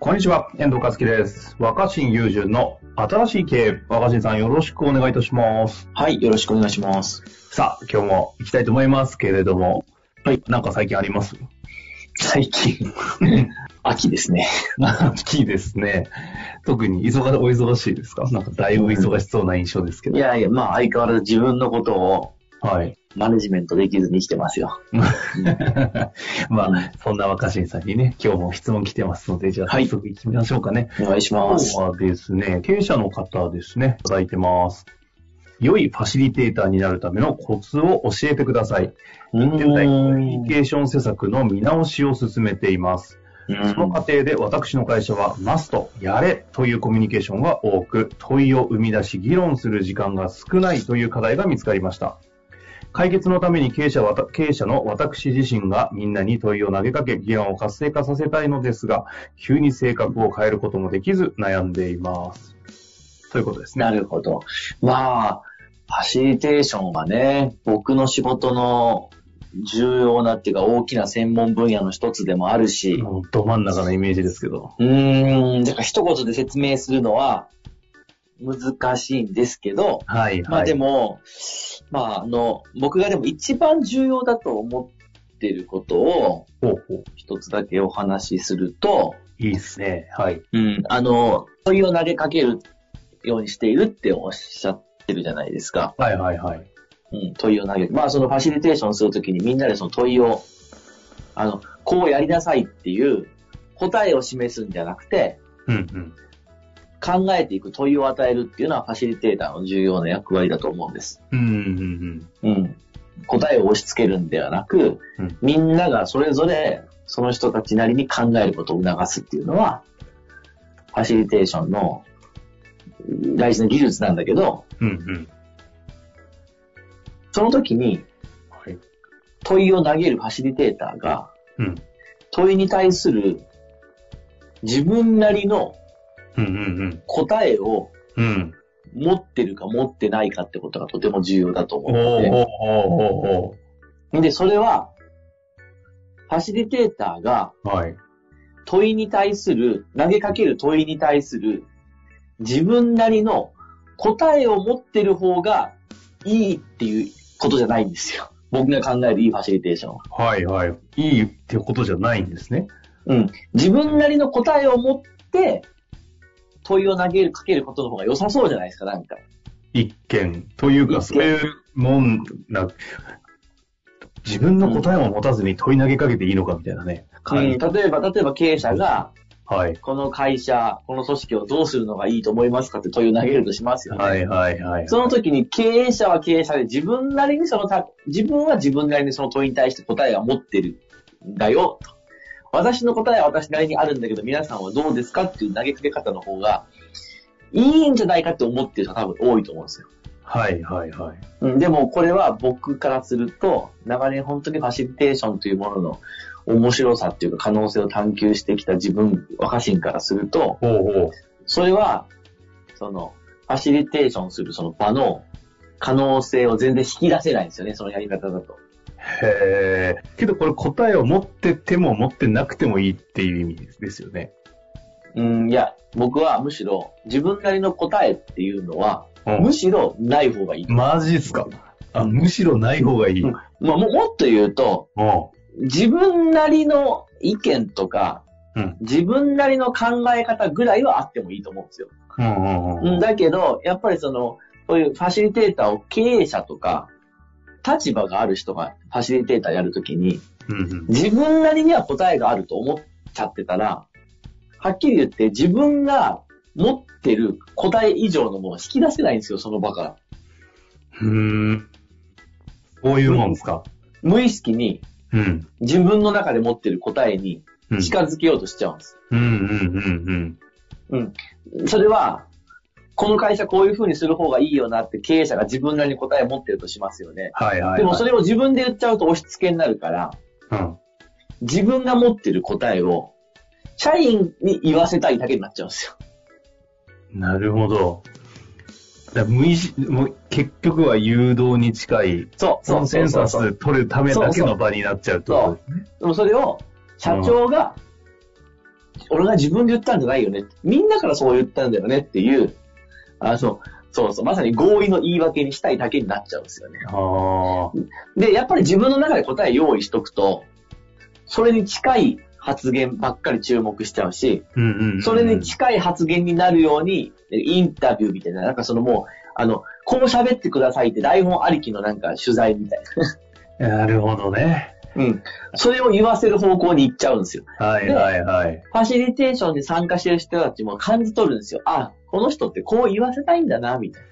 こんにちは、遠藤和樹です。若新雄純の新しい経営。若新さんよろしくお願いいたします。はい、よろしくお願いします。さあ、今日も行きたいと思いますけれども、はい。なんか最近あります？最近、秋ですね。秋ですね。特に忙お忙しいですか？なんかだいぶ忙しそうな印象ですけど。いやいや、まあ相変わらず自分のことをはい。マネジメントできずに生きてますよ。まあ、そんな若新さんにね、今日も質問来てますので、じゃあはい早速行きましょうかね。お願いし今ます日。はですね、経営者の方ですね、いただいてます。良いファシリテーターになるためのコツを教えてください。現在、コミュニんケーション施策の見直しを進めています。その過程で私の会社は、マスト、やれというコミュニケーションが多く、問いを生み出し議論する時間が少ないという課題が見つかりました。解決のために経営者経営者の私自身がみんなに問いを投げかけ、議論を活性化させたいのですが、急に性格を変えることもできず悩んでいます。ということですね。なるほど。まあ、ファシリテーションはね、僕の仕事の重要なっていうか大きな専門分野の一つでもあるし、ど真ん中のイメージですけど。うーん、だから一言で説明するのは難しいんですけど、はい、はい。まあでも、まああの、僕がでも一番重要だと思ってることを。一つだけお話しすると、いいですね。はい。うん、あの、問いを投げかけるようにしているっておっしゃってるじゃないですか。はいはいはい。うん、問いを投げる。まあそのファシリテーションするときにみんなでその問いを、あの、こうやりなさいっていう答えを示すんじゃなくて、うんうん。考えていく問いを与えるっていうのはファシリテーターの重要な役割だと思うんです。うんうんうん。うん。答えを押し付けるんではなく、うんみんながそれぞれその人たちなりに考えることを促すっていうのは、ファシリテーションの大事な技術なんだけど、うんうん。その時にはい。問いを投げるファシリテーターが、うん。問いに対する自分なりのうんうん答えをうん。うん。持ってるか持ってないかってことがとても重要だと思おーうので、それは、ファシリテーターが。問いに対する、投げかける問いに対する自分なりの答えを持ってる方がいいっていうことじゃないんですよ。僕が考えるいいファシリテーションは。はいはい。いいってことじゃないんですね。うん。自分なりの答えを持って問いを投げる、かけることの方が良さそうじゃないですか、なんか。一見。というか、そういうもんな、自分の答えを持たずに問い投げかけていいのかみたいなね。うん、例えば、例えば経営者が、はい。この会社、この組織をどうするのがいいと思いますかって問いを投げるとしますよね。はいはいはい。その時に経営者は経営者で自分なりにそのた、自分は自分なりにその問いに対して答えが持ってるんだよ、と。私の答えは私なりにあるんだけど、皆さんはどうですかっていう投げかけ方の方が、いいんじゃないかって思ってる人が多分多いと思うんですよ。はいはいはい。うん、でもこれは僕からすると、長年本当にファシリテーションというものの面白さっていうか可能性を探求してきた自分、若新からすると、ほうほう。それは、その、ファシリテーションするその場の可能性を全然引き出せないんですよね、そのやり方だと。へえ。けどこれ答えを持ってても持ってなくてもいいっていう意味ですよね。うん、いや、僕はむしろ自分なりの答えっていうのは、うんむしろない方がいい。マジっすか？あ、むしろない方がいい。うんまあ、ももっと言うと、も自分なりの意見とか、うん自分なりの考え方ぐらいはあってもいいと思うんですよ。う。うんうんうん。うん、だけど、やっぱりその、こういうファシリテーターを経営者とか、立場がある人がファシリテーターやるときに、うんうん。自分なりには答えがあると思っちゃってたら、はっきり言って自分が持ってる答え以上のものを引き出せないんですよ、その場から。うーん。そういうもんですか？無意識にうん。自分の中で持ってる答えにうん。近づけようとしちゃうんです。うんうんうんうん。それは、この会社こういう風にする方がいいよなって経営者が自分なりに答えを持ってるとしますよね。はいはい、はい。でもそれを自分で言っちゃうと押し付けになるから、うん。自分が持ってる答えを、社員に言わせたいだけになっちゃうんですよ。なるほど。だ無意識、もう結局は誘導に近い、そう、コンセンサス取るためだけの場になっちゃうとですね。でもそれを、社長が、俺が自分で言ったんじゃないよね。みんなからそう言ったんだよねっていう、あそう、そうそう、まさに合意の言い訳にしたいだけになっちゃうんですよね。で、やっぱり自分の中で答え用意しとくと、それに近い発言ばっかり注目しちゃうし。それに近い発言になるように、インタビューみたいな、なんかそのもう、あの、こう喋ってくださいって台本ありきのなんか取材みたいな。なるほどね。うん。それを言わせる方向に行っちゃうんですよ。はいはいはい。ファシリテーションに参加してる人たちも感じ取るんですよ。あ、この人ってこう言わせたいんだな、みたい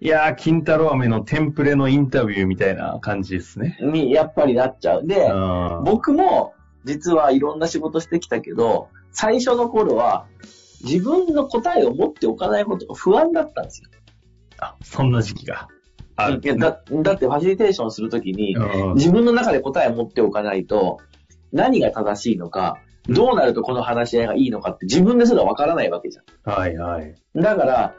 いやー、金太郎飴のテンプレのインタビューみたいな感じですね。な。に、やっぱりなっちゃう。で、うん僕も実はいろんな仕事してきたけど、最初の頃は自分の答えを持っておかないことが不安だったんですよ。あ、そんな時期がある。いやだだってファシリテーションするときに、うん自分の中で答えを持っておかないと、何が正しいのか、どうなるとこの話し合いがいいのかって自分ですらわからないわけじゃん。はいはい。だから、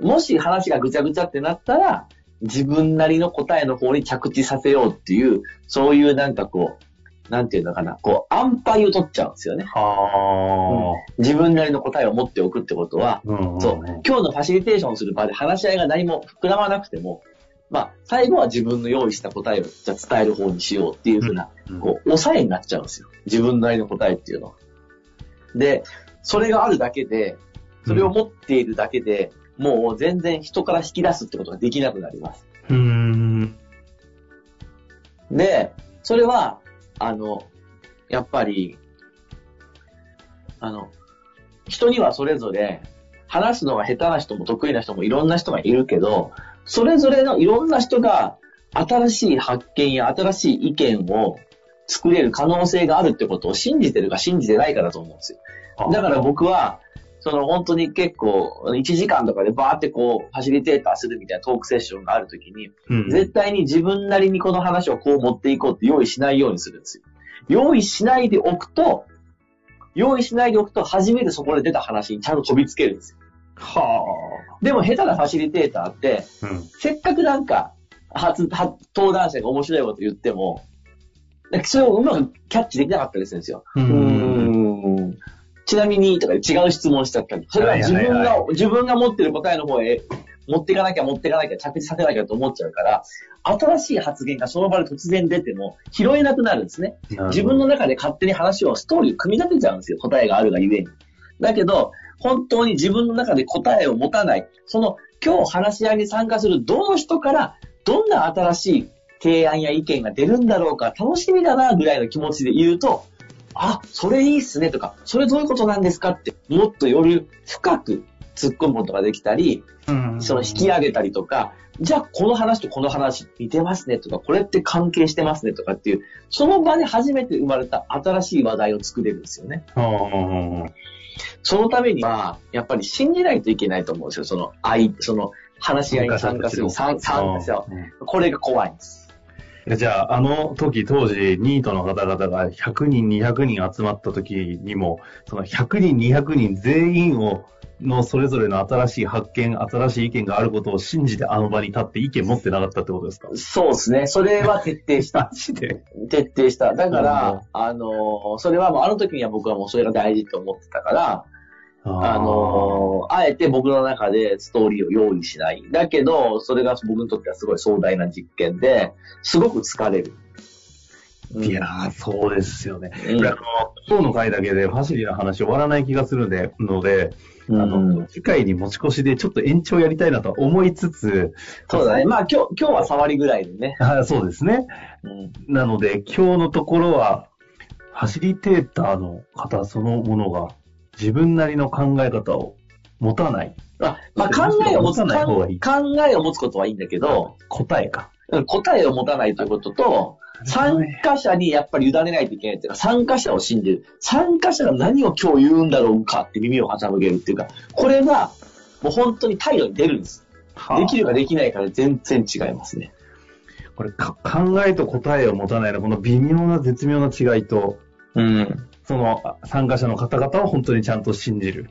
もし話がぐちゃぐちゃってなったら、自分なりの答えの方に着地させようっていう、そういうなんかこう、なんていうのかな、こう、安牌を取っちゃうんですよね。は自分なりの答えを持っておくってことは、あ。うんんそう、今日のファシリテーションする場で話し合いが何も膨らまなくても、まあ、最後は自分の用意した答えをじゃあ伝える方にしようっていうふうな、うんこう、抑えになっちゃうんですよ。自分なりの答えっていうのは。で、それがあるだけで、それを持っているだけで、もう全然人から引き出すってことができなくなります。うーん。で、それは、あの、やっぱり、あの、人にはそれぞれ、話すのが下手な人も得意な人もいろんな人がいるけど、それぞれのいろんな人が新しい発見や新しい意見を作れる可能性があるってことを信じてるか信じてないかだと思うんですよ。だから僕は、その本当に結構1時間とかでバーってこうファシリテーターするみたいなトークセッションがあるときに、うん、絶対に自分なりにこの話をこう持っていこうって用意しないようにするんですよ。用意しないでおくと、用意しないでおくと初めてそこで出た話にちゃんと飛びつけるんですよ。はでも下手なファシリテーターって、あ。うん。初せっかくなんか、初、初登壇者が面白いこと言っても、なんかそれをうまくキャッチできなかったりするんですよ。うん。ちなみに、とか違う質問しちゃったり。それは自分が、はいはいは自分が持ってる答えの方へ持っていかなきゃ持っていかなきゃ着地させなきゃと思っちゃうから、新しい発言がその場で突然出ても拾えなくなるんですね。自分の中で勝手に話を、ストーリーを組み立てちゃうんですよ。答えがあるがゆえに。だけど、本当に自分の中で答えを持たない。その、今日話し合いに参加するどの人から、どんな新しい提案や意見が出るんだろうか、楽しみだな、ぐらいの気持ちで言うと、あ、それいいっすねとか、それどういうことなんですかって、もっとより深く突っ込むことができたり、うんその引き上げたりとか、じゃあこの話とこの話似てますねとか、これって関係してますねとかっていう、その場で初めて生まれた新しい話題を作れるんですよね。はそのためには、やっぱり信じないといけないと思うんですよ。その愛、その話し合いに参加する、参参加者をうんこれが怖いんです。じゃあ、あの時、当時、ニートの方々が100人、200人集まった時にも、その100人、200人全員を、のそれぞれの新しい発見、新しい意見があることを信じてあの場に立って意見持ってなかったってことですか？そうですね。それは徹底した。徹底した。だから、あのーそれはもうあの時には僕はもうそれが大事と思ってたから、あのーあえて僕の中でストーリーを用意しない。だけど、それが僕にとってはすごい壮大な実験で、すごく疲れる。うんいやー、そうですよね。うん今日の回だけでファシリの話終わらない気がするので、のであの、うん次回に持ち越しでちょっと延長やりたいなとは思いつつ、そうだね。まあ今日、今日は触りぐらいでね。あそうですね。うんなので、今日のところは、ファシリテーターの方そのものが自分なりの考え方を持たない。まあ、まあ考えを持たない方がいい考えを持つことはいいんだけど、答えか。うん答えを持たないということと、参加者にやっぱり委ねないといけないっていうか、参加者を信じる。参加者が何を今日言うんだろうかって耳を傾けるっていうか、これがもう本当に態度に出るんです。はあできるかできないかで全然違いますね。これか考えと答えを持たないの、この微妙な絶妙な違いと、うん。その参加者の方々を本当にちゃんと信じる。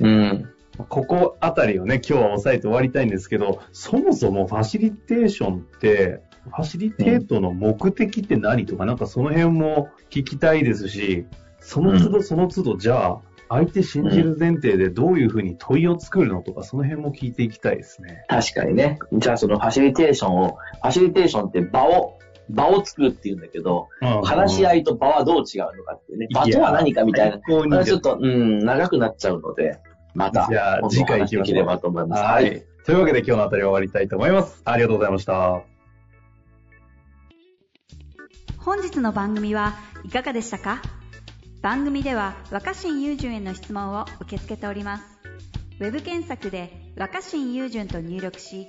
うん。ここあたりをね、今日は押さえて終わりたいんですけど、そもそもファシリテーションって、ファシリテートの目的って何とか、なんかその辺も聞きたいですし、その都度その都度、じゃあ、相手信じる前提でどういうふうに問いを作るのとか、その辺も聞いていきたいですね。確かにね。じゃあそのファシリテーションを、ファシリテーションって場を、場を作るって言うんだけど、話し合いいと場はどう違うのかっていうね。場とは何かみたいな。こちょっと、うん、長くなっちゃうので、また、じゃあ次回行きましょうお話できればと思います。は。い。というわけで今日のあたりは終わりたいと思います。ありがとうございました。本日の番組はいかがでしたか？番組では若新雄純への質問を受け付けておりますウェブ検索で若新雄純と入力し